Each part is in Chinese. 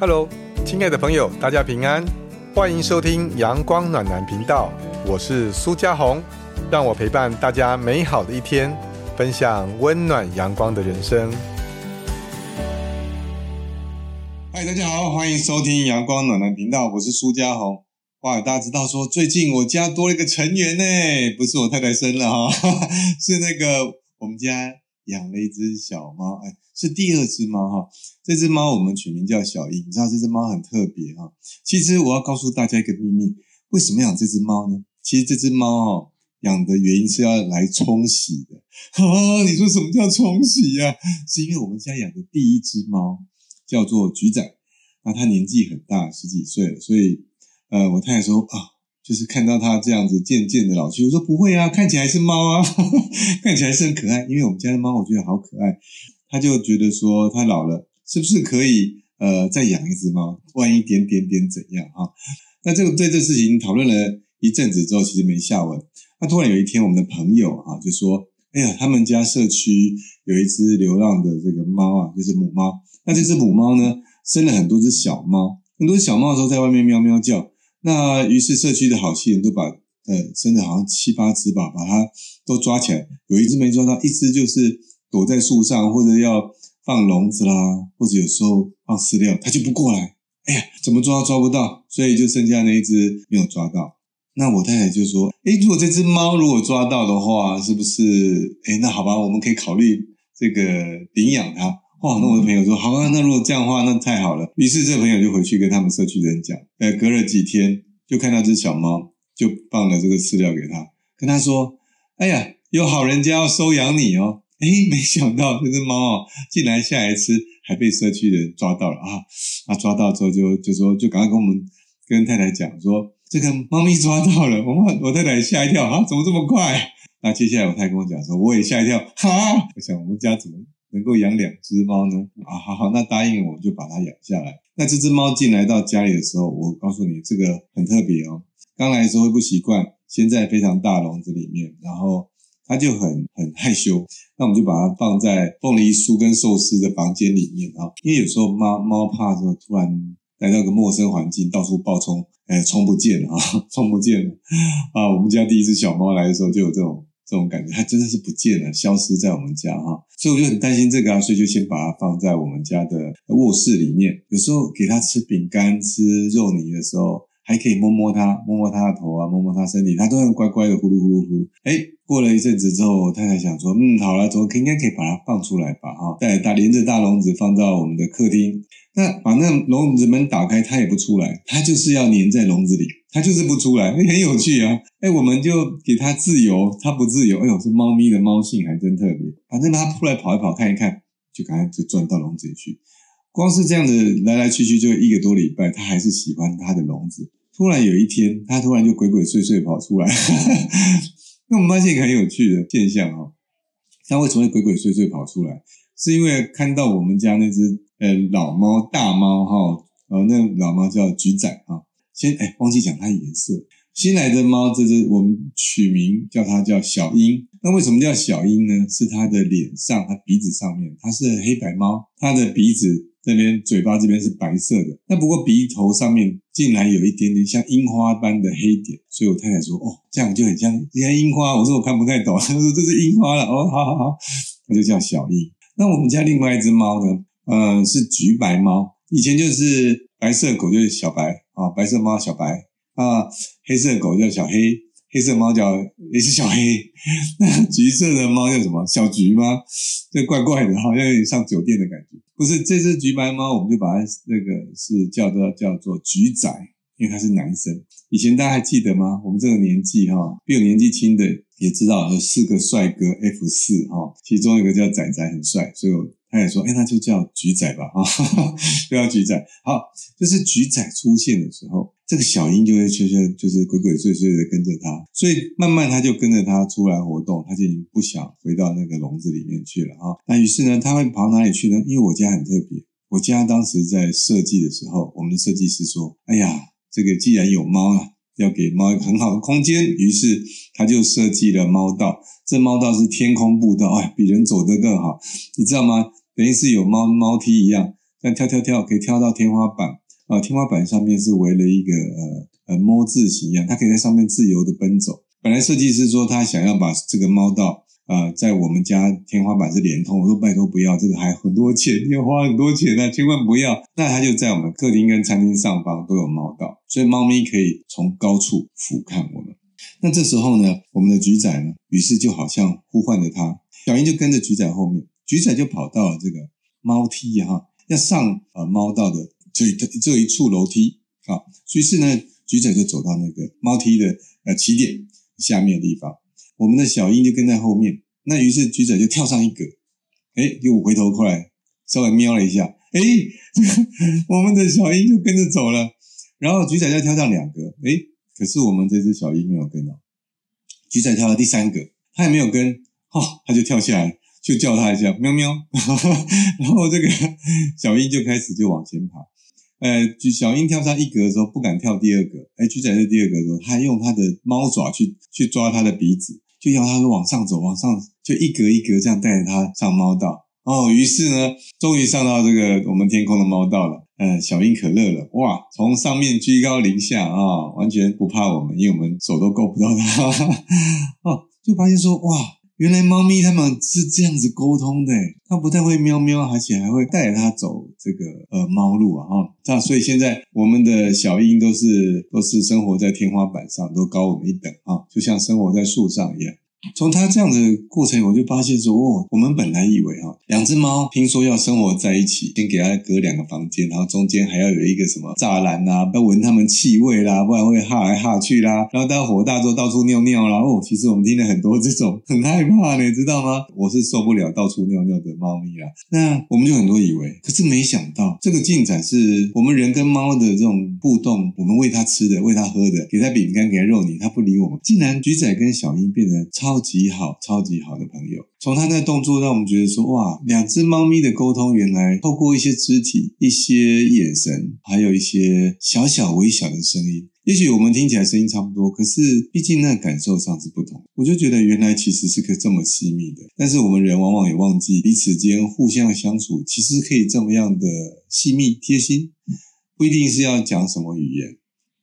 Hello，亲爱的朋友，大家平安，欢迎收听阳光暖男频道，我是苏家红，让我陪伴大家美好的一天，分享温暖阳光的人生。嗨，大家好，欢迎收听阳光暖男频道，我是苏家红。哇，大家知道说最近我家多了一个成员呢，不是我太太生了哈，是那个我们家养了一只小猫，哎。是第二只猫哈，这只猫我们取名叫小英，你知道这只猫很特别哈。其实我要告诉大家一个秘密，为什么养这只猫呢？其实这只猫哦，养的原因是要来冲洗的。哈，你说什么叫冲洗呀？是因为我们家养的第一只猫叫做橘仔，那它年纪很大，十几岁了，所以呃，我太太说啊，就是看到它这样子渐渐的老去，我说不会啊，看起来是猫啊，看起来是很可爱，因为我们家的猫我觉得好可爱。他就觉得说，他老了，是不是可以呃再养一只猫？万一点点点怎样啊？那这个对这事情讨论了一阵子之后，其实没下文。那突然有一天，我们的朋友啊就说：“哎呀，他们家社区有一只流浪的这个猫啊，就是母猫。那这只母猫呢，生了很多只小猫，很多小猫的时候在外面喵喵叫。那于是社区的好心人都把呃真的好像七八只吧，把它都抓起来。有一只没抓到，一只就是。躲在树上，或者要放笼子啦，或者有时候放饲料，它就不过来。哎呀，怎么抓都抓不到，所以就剩下那一只没有抓到。那我太太就说：“哎，如果这只猫如果抓到的话，是不是？哎，那好吧，我们可以考虑这个领养它。”哇，那我的朋友说：“好啊，那如果这样的话，那太好了。”于是这个朋友就回去跟他们社区的人讲。呃，隔了几天，就看到只小猫，就放了这个饲料给他，跟他说：“哎呀，有好人家要收养你哦。”哎，没想到这只猫哦，竟然下来吃，还被社区人抓到了啊！啊，抓到之后就就说，就赶快跟我们跟太太讲说，这个猫咪抓到了。我我太太吓一跳啊，怎么这么快？那接下来我太太跟我讲说，我也吓一跳哈！我想我们家怎么能够养两只猫呢？啊，好好，那答应我就把它养下来。那这只猫进来到家里的时候，我告诉你，这个很特别哦。刚来的时候会不习惯，先在非常大笼子里面，然后。它就很很害羞，那我们就把它放在凤梨酥跟寿司的房间里面啊，因为有时候猫猫怕说突然来到个陌生环境，到处暴冲，哎，冲不见了啊，冲不见了啊！我们家第一只小猫来的时候就有这种这种感觉，它真的是不见了，消失在我们家哈，所以我就很担心这个啊，所以就先把它放在我们家的卧室里面，有时候给它吃饼干、吃肉泥的时候。还可以摸摸它，摸摸它的头啊，摸摸它身体，它都很乖乖的呼噜呼噜呼。哎，过了一阵子之后，太太想说，嗯，好了，怎么应该可以把它放出来吧？哈，带大连着大笼子放到我们的客厅。那把那笼子门打开，它也不出来，它就是要黏在笼子里，它就是不出来。哎，很有趣啊。哎，我们就给它自由，它不自由。哎呦，这猫咪的猫性还真特别。反正它出来跑一跑，看一看，就赶快就钻到笼子里去。光是这样子来来去去就一个多礼拜，它还是喜欢它的笼子。突然有一天，它突然就鬼鬼祟祟跑出来。那我们发现一个很有趣的现象哈，它为什么会鬼鬼祟祟跑出来？是因为看到我们家那只呃老猫大猫哈，呃那老猫叫橘仔啊。先哎忘记讲它颜色，新来的猫这只我们取名叫它叫小鹰。那为什么叫小鹰呢？是它的脸上，它鼻子上面，它是黑白猫，它的鼻子。这边嘴巴这边是白色的，那不过鼻头上面竟然有一点点像樱花般的黑点，所以我太太说：“哦，这样就很像像樱花。”我说：“我看不太懂。”她说：“这是樱花了。”哦，好好好，它就叫小樱。那我们家另外一只猫呢？呃，是橘白猫，以前就是白色狗就是小白啊，白色猫小白啊，黑色狗叫小黑。黑色猫叫也是小黑，那橘色的猫叫什么？小橘吗？这怪怪的，好像有点上酒店的感觉。不是，这只橘白猫，我们就把它那个是叫做叫做橘仔，因为它是男生。以前大家还记得吗？我们这个年纪哈，比我年纪轻的也知道有四个帅哥 F 四哈，其中一个叫仔仔很帅，所以他也说，哎，那就叫橘仔吧，哈，就叫橘仔。好，就是橘仔出现的时候。这个小鹰就会出现，就是鬼鬼祟祟的跟着他，所以慢慢他就跟着他出来活动，他就已经不想回到那个笼子里面去了哈。那于是呢，他会跑哪里去呢？因为我家很特别，我家当时在设计的时候，我们的设计师说：“哎呀，这个既然有猫了，要给猫一个很好的空间。”于是他就设计了猫道，这猫道是天空步道，哎，比人走得更好，你知道吗？等于是有猫猫梯一样。像跳跳跳可以跳到天花板啊，天花板上面是围了一个呃呃猫字形一样，它可以在上面自由的奔走。本来设计师说他想要把这个猫道。呃，在我们家天花板是连通，我说拜托不要，这个还很多钱，要花很多钱呢，千万不要。那它就在我们客厅跟餐厅上方都有猫道，所以猫咪可以从高处俯瞰我们。那这时候呢，我们的菊仔呢，于是就好像呼唤着它，小英就跟着菊仔后面，菊仔就跑到了这个猫梯哈，要上呃猫道的这这一处楼梯啊，于是呢，菊仔就走到那个猫梯的呃起点下面的地方。我们的小英就跟在后面，那于是橘仔就跳上一格，哎，又回头过来稍微瞄了一下，哎，我们的小英就跟着走了。然后橘仔就跳上两格，哎，可是我们这只小英没有跟到。橘仔跳到第三格，他也没有跟，哈，他就跳下来，就叫他一下，喵喵。然后这个小英就开始就往前跑。呃，橘小英跳上一格的时候不敢跳第二格，哎，橘仔在第二格的时候，他用他的猫爪去去抓他的鼻子。就要他说往上走，往上就一格一格这样带着他上猫道哦。于是呢，终于上到这个我们天空的猫道了。呃，小英可乐了哇，从上面居高临下啊，完全不怕我们，因为我们手都够不到它 哦。就发现说哇。原来猫咪它们是这样子沟通的，它不太会喵喵，而且还会带着它走这个呃猫路啊哈。那，所以现在我们的小鹰都是都是生活在天花板上，都高我们一等啊，就像生活在树上一样。从他这样的过程，我就发现说，哦，我们本来以为哈，两只猫听说要生活在一起，先给它隔两个房间，然后中间还要有一个什么栅栏呐，要闻它们气味啦，不然会哈来哈去啦，然后到火大之后到处尿尿啦。哦，其实我们听了很多这种，很害怕你知道吗？我是受不了到处尿尿的猫咪啦。那我们就很多以为，可是没想到这个进展是我们人跟猫的这种互动，我们喂它吃的，喂它喝的，给它饼干，给它肉泥，它不理我们，竟然橘仔跟小英变得超。超级好，超级好的朋友。从他那动作，让我们觉得说，哇，两只猫咪的沟通，原来透过一些肢体、一些眼神，还有一些小小微小的声音。也许我们听起来声音差不多，可是毕竟那感受上是不同。我就觉得原来其实是可以这么细密的。但是我们人往往也忘记彼此间互相相处，其实可以这么样的细密贴心。不一定是要讲什么语言，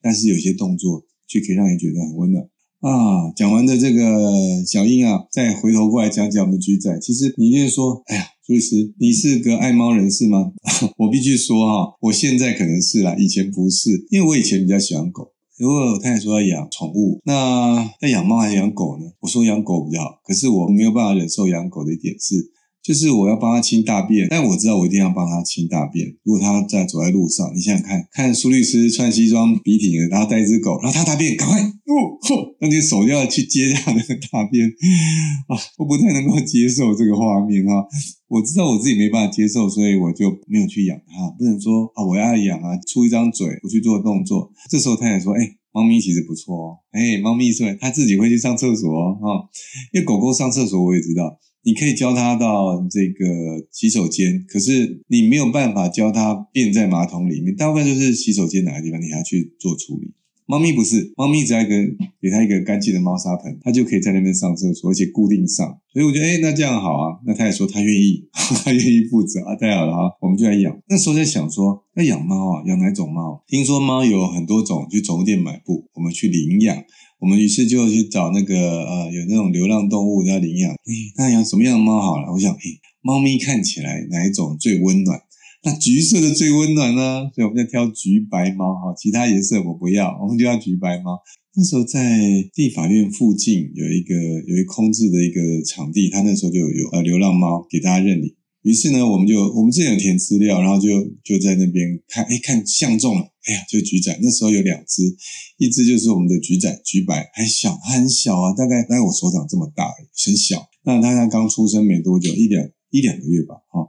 但是有些动作却可以让人觉得很温暖。啊，讲完的这个小英啊，再回头过来讲讲我们橘仔。其实你就是说，哎呀，朱律师，你是个爱猫人士吗？我必须说哈，我现在可能是啦，以前不是，因为我以前比较喜欢狗。如果我太太说要养宠物，那要养猫还是养狗呢？我说养狗比较好，可是我没有办法忍受养狗的一点是。就是我要帮他清大便，但我知道我一定要帮他清大便。如果他在走在路上，你想想看，看苏律师穿西装笔挺的，然后带一只狗，然后他大便，赶快哦，那你手就要去接他那个大便啊！我不太能够接受这个画面啊。我知道我自己没办法接受，所以我就没有去养它。不能说啊，我要养啊，出一张嘴，我去做动作。这时候太太说：“哎，猫咪其实不错哦，哎，猫咪是它自己会去上厕所哦，因为狗狗上厕所我也知道。”你可以教它到这个洗手间，可是你没有办法教它便在马桶里面。大部分就是洗手间哪个地方，你还要去做处理。猫咪不是，猫咪只要一个给它一个干净的猫砂盆，它就可以在那边上厕所，而且固定上。所以我觉得，哎，那这样好啊。那他也说他愿意，他愿意负责啊，太好了哈，我们就来养。那时候在想说，那养猫啊，养哪种猫？听说猫有很多种，去宠物店买不？我们去领养。我们于是就去找那个呃，有那种流浪动物要领养。哎，那养什么样的猫好了？我想，哎，猫咪看起来哪一种最温暖？那橘色的最温暖呢？所以我们在挑橘白猫哈，其他颜色我不要，我们就要橘白猫。那时候在地法院附近有一个有一空置的一个场地，他那时候就有呃流浪猫给大家认领。于是呢，我们就我们之前有填资料，然后就就在那边看，哎，看相中了，哎呀，就橘仔。那时候有两只，一只就是我们的橘仔，橘白，还小，很小啊，大概大概我手掌这么大，很小。那它才刚出生没多久，一两一两个月吧，哈。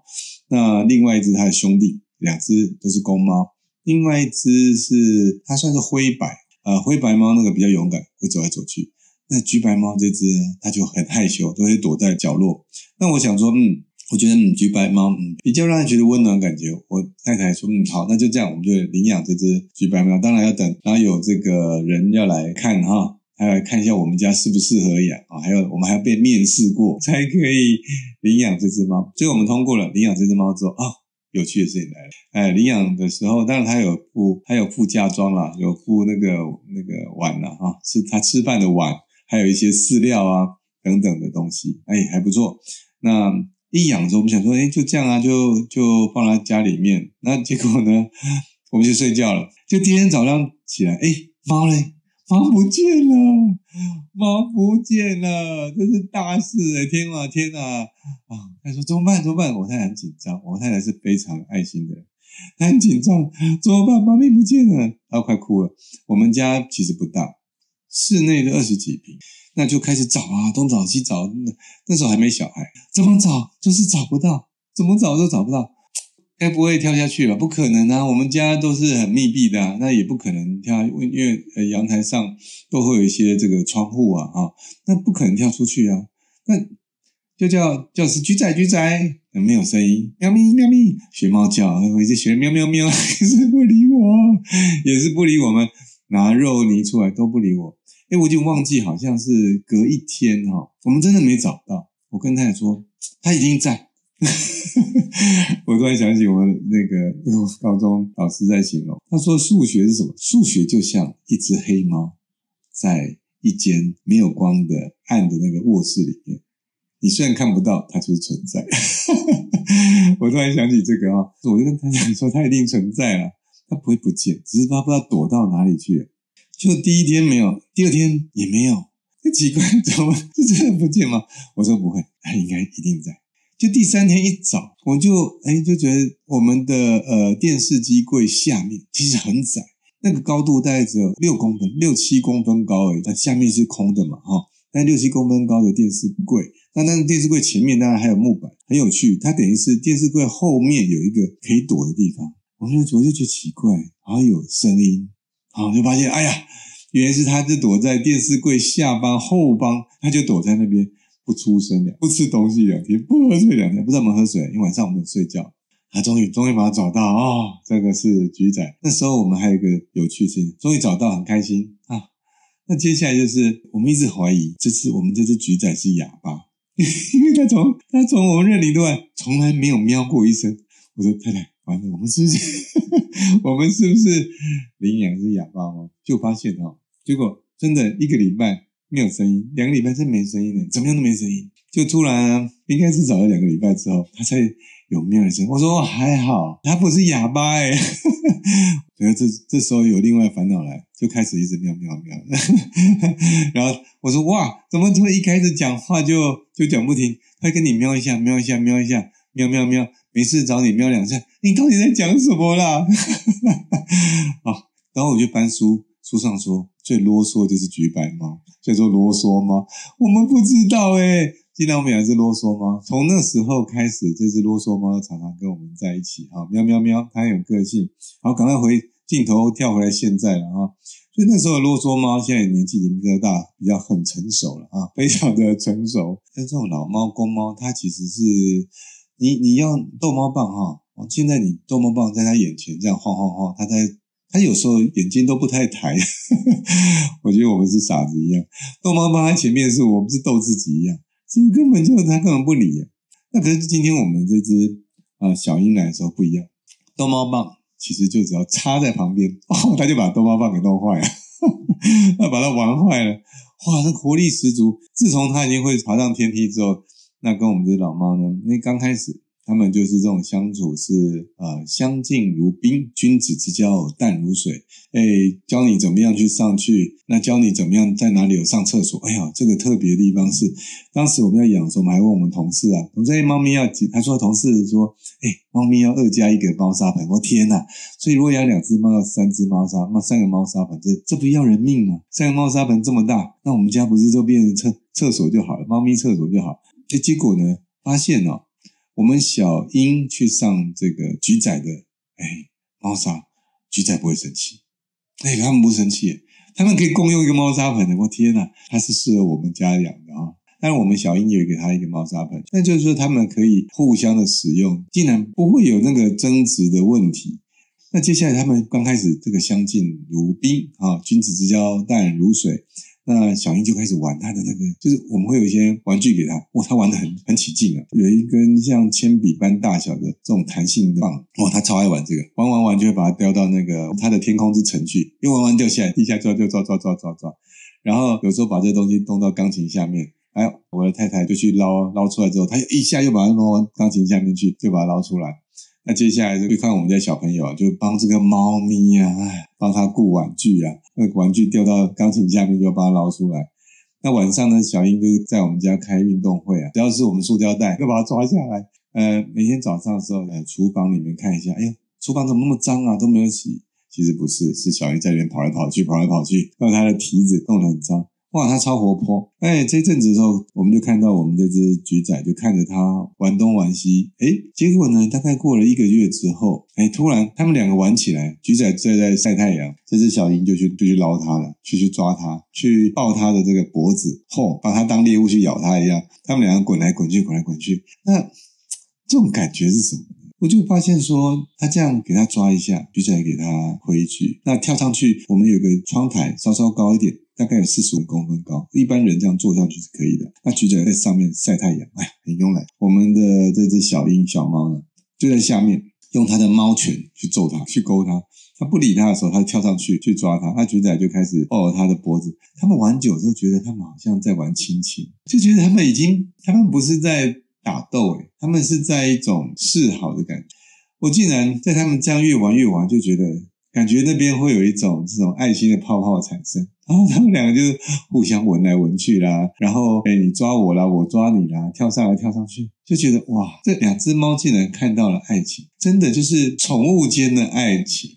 那另外一只它的兄弟，两只都是公猫，另外一只是它算是灰白，呃，灰白猫那个比较勇敢，会走来走去。那橘白猫这只它就很害羞，都会躲在角落。那我想说，嗯。我觉得嗯，橘白猫嗯比较让人觉得温暖感觉。我太太说嗯好，那就这样，我们就领养这只橘白猫。当然要等，然后有这个人要来看哈，还要看一下我们家适不适合养啊。还有我们还要被面试过才可以领养这只猫。所以我们通过了领养这只猫之后啊，有趣的事情来了。哎，领养的时候，当然他有附，他有附嫁妆啦，有附那个那个碗啦，哈，是他吃饭的碗，还有一些饲料啊等等的东西，哎，还不错。那一养的时候，我们想说，哎，就这样啊，就就放在家里面。那结果呢，我们就睡觉了。就第二天早上起来，哎，猫嘞？猫不见了，猫不见了，这是大事哎！天啊，天啊！啊，他说怎么办？怎么办？我太太很紧张，我太太是非常爱心的，她很紧张，怎么办？猫咪不见了，她快哭了。我们家其实不大，室内的二十几平，那就开始找啊，东找西找。那那时候还没小孩，怎么找就是找不到，怎么找都找不到。该不会跳下去吧？不可能啊！我们家都是很密闭的，那也不可能跳，因为呃阳台上都会有一些这个窗户啊，啊，那不可能跳出去啊。那就叫叫是橘仔橘仔，没有声音，喵咪喵咪，学猫叫，我一直学喵喵喵，也是不理我，也是不理我们，拿肉泥出来都不理我。哎，我已经忘记，好像是隔一天哈，我们真的没找到。我跟太太说，他一定在。我突然想起我那个 高中老师在形容，他说数学是什么？数学就像一只黑猫，在一间没有光的暗的那个卧室里面，你虽然看不到，它就是存在。我突然想起这个啊，我就跟他讲说，它一定存在了，它不会不见，只是它不知道躲到哪里去。就第一天没有，第二天也没有，奇怪，怎么 就真的不见吗？我说不会，他应该一定在。就第三天一早，我就哎就觉得我们的呃电视机柜下面其实很窄，那个高度大概只有六公分、六七公分高而已。它下面是空的嘛，哈。但六七公分高的电视柜，那那电视柜前面当然还有木板，很有趣。它等于是电视柜后面有一个可以躲的地方。我就我就觉得奇怪，好像有声音，然后就发现哎呀，原来是它就躲在电视柜下方后方，它就躲在那边。不出声两，不吃东西两天，不喝水两天，不怎么喝水，因为晚上我们有睡觉。他终于终于把它找到哦，这个是橘仔。那时候我们还有一个有趣事情，终于找到，很开心啊。那接下来就是我们一直怀疑，这次我们这只橘仔是哑巴，因为他从他从我们认领段从来没有喵过一声。我说太太，完了，我们是不是 我们是不是领养是哑巴哦？就发现哦，结果真的一个礼拜。没有声音，两个礼拜真没声音了，怎么样都没声音，就突然应该是找了两个礼拜之后，他才有喵一声音。我说还好，他不是哑巴哎。然后这这时候有另外烦恼来，就开始一直喵喵喵。然后我说哇，怎么怎么一开始讲话就就讲不停？他跟你喵一下，喵一下，喵一下，喵喵喵，没事找你喵两下，你到底在讲什么啦？好，然后我就翻书，书上说。最啰嗦就是橘白猫，叫做啰嗦猫。我们不知道哎，既然我们养只啰嗦猫，从那时候开始，这只啰嗦猫常常跟我们在一起啊，喵喵喵，它很有个性。好，赶快回镜头跳回来现在了啊，所以那时候的啰嗦猫现在年纪已经比较大，比较很成熟了啊，非常的成熟。但这种老猫公猫，它其实是你你要逗猫棒哈，现在你逗猫棒在它眼前这样晃晃晃，它在。他有时候眼睛都不太抬，我觉得我们是傻子一样。逗猫棒在前面是我们是逗自己一样，这根本就他根本不理。那可是今天我们这只啊小鹰来的时候不一样，逗猫棒其实就只要插在旁边，哦，他就把逗猫棒给弄坏了，他把它玩坏了。哇，那活力十足。自从他已经会爬上天梯之后，那跟我们这老猫呢，那刚开始。他们就是这种相处是呃相敬如宾，君子之交淡如水。哎，教你怎么样去上去，那教你怎么样在哪里有上厕所。哎呀，这个特别的地方是，当时我们要养的时候，我们还问我们同事啊，我们这猫咪要几？他说同事说，哎，猫咪要二加一个猫砂盆。我天哪！所以如果养两只猫，要三只猫砂，那三个猫砂盆，这这不要人命吗？三个猫砂盆这么大，那我们家不是就变成厕厕所就好了，猫咪厕所就好。哎，结果呢，发现哦。我们小英去上这个橘仔的，哎，猫砂，橘仔不会生气，哎，他们不生气，他们可以共用一个猫砂盆的。我天哪，它是适合我们家养的啊！但是我们小英也给它一个猫砂盆，那就是说他们可以互相的使用，竟然不会有那个争执的问题。那接下来他们刚开始这个相敬如宾啊，君子之交淡如水。那小英就开始玩他的那个，就是我们会有一些玩具给他，哇，他玩的很很起劲啊，有一根像铅笔般大小的这种弹性棒，哇，他超爱玩这个，玩玩玩就会把它叼到那个他的天空之城去，一玩玩掉下来，地下抓就抓抓抓抓抓，然后有时候把这东西弄到钢琴下面，哎，我的太太就去捞捞出来之后，他一下又把它弄到钢琴下面去，就把它捞出来。那接下来就看我们家小朋友，就帮这个猫咪呀啊，帮他顾玩具啊，那玩具掉到钢琴下面就把它捞出来。那晚上呢，小英就是在我们家开运动会啊，只要是我们塑胶袋，就把它抓下来。呃，每天早上的时候，呃，厨房里面看一下，哎呀，厨房怎么那么脏啊，都没有洗。其实不是，是小英在里面跑来跑去，跑来跑去，让他的蹄子弄得很脏。哇，它超活泼！哎，这一阵子的时候，我们就看到我们这只橘仔就看着它玩东玩西。哎，结果呢，大概过了一个月之后，哎，突然他们两个玩起来，橘仔在在晒太阳，这只小鹰就去就去捞它了，去去抓它，去抱它的这个脖子，嚯，把它当猎物去咬它一样。他们两个滚来滚去，滚来滚去。那这种感觉是什么？我就发现说，他这样给他抓一下，橘仔给他回去，那跳上去，我们有个窗台稍稍高一点。大概有四十五公分高，一般人这样坐上去是可以的。那橘仔在上面晒太阳，哎，很慵懒。我们的这只小鹰小猫呢，就在下面用它的猫拳去揍它，去勾它。它不理它的时候，它跳上去去抓它。那橘仔就开始抱着它的脖子。他们玩久之后，觉得他们好像在玩亲情，就觉得他们已经，他们不是在打斗，诶他们是在一种示好的感觉。我竟然在他们这样越玩越玩，就觉得。感觉那边会有一种这种爱心的泡泡产生，然后他们两个就是互相闻来闻去啦，然后哎你抓我啦，我抓你啦，跳上来跳上去，就觉得哇，这两只猫竟然看到了爱情，真的就是宠物间的爱情，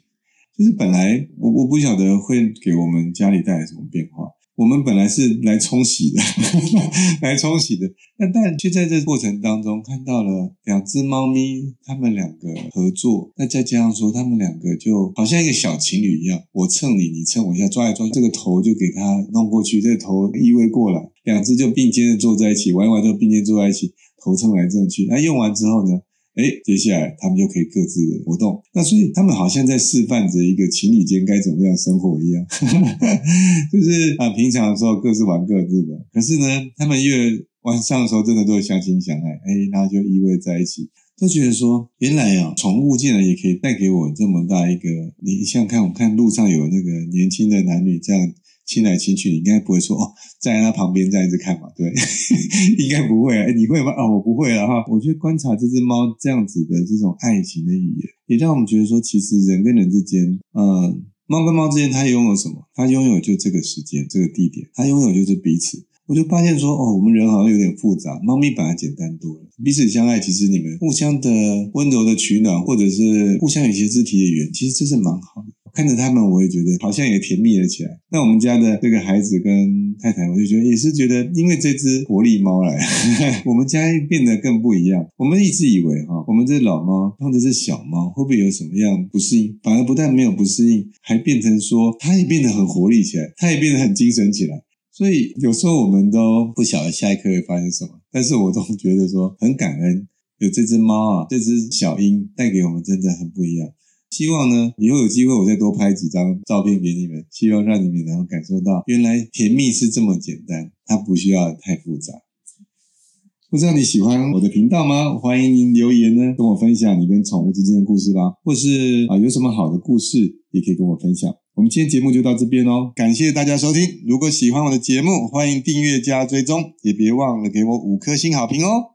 就是本来我我不晓得会给我们家里带来什么变化。我们本来是来冲洗的，来冲洗的，那但却在这过程当中看到了两只猫咪，它们两个合作，那再加上说，它们两个就好像一个小情侣一样，我蹭你，你蹭我一下，抓一抓，这个头就给它弄过去，这个头依偎过来，两只就并肩的坐在一起，玩完之后并肩坐在一起，头蹭来蹭去，那用完之后呢？哎，接下来他们就可以各自的活动。那所以他们好像在示范着一个情侣间该怎么样生活一样，就是啊，平常的时候各自玩各自的。可是呢，他们越晚上的时候真的都会相亲相爱，哎，然后就依偎在一起，都觉得说，原来啊，宠物竟然也可以带给我这么大一个。你想想看，我看路上有那个年轻的男女这样。亲来亲去，你应该不会说哦，站在他旁边这样子看嘛？对，应该不会啊。你会吗？啊，我不会了哈。我觉得观察这只猫这样子的这种爱情的语言，也让我们觉得说，其实人跟人之间，嗯，猫跟猫之间，它拥有什么？它拥有就这个时间、这个地点，它拥有就是彼此。我就发现说，哦，我们人好像有点复杂，猫咪本来简单多了。彼此相爱，其实你们互相的温柔的取暖，或者是互相有些肢体的语言，其实这是蛮好的。看着他们，我也觉得好像也甜蜜了起来。那我们家的这个孩子跟太太，我就觉得也是觉得，因为这只活力猫来，我们家变得更不一样。我们一直以为哈，我们这老猫或者是小猫，会不会有什么样不适应？反而不但没有不适应，还变成说，它也变得很活力起来，它也变得很精神起来。所以有时候我们都不晓得下一刻会发生什么，但是我总觉得说很感恩有这只猫啊，这只小鹰带给我们真的很不一样。希望呢，以后有机会我再多拍几张照片给你们，希望让你们能够感受到，原来甜蜜是这么简单，它不需要太复杂。不知道你喜欢我的频道吗？欢迎您留言呢，跟我分享你跟宠物之间的故事吧，或是啊有什么好的故事，也可以跟我分享。我们今天节目就到这边哦，感谢大家收听。如果喜欢我的节目，欢迎订阅加追踪，也别忘了给我五颗星好评哦。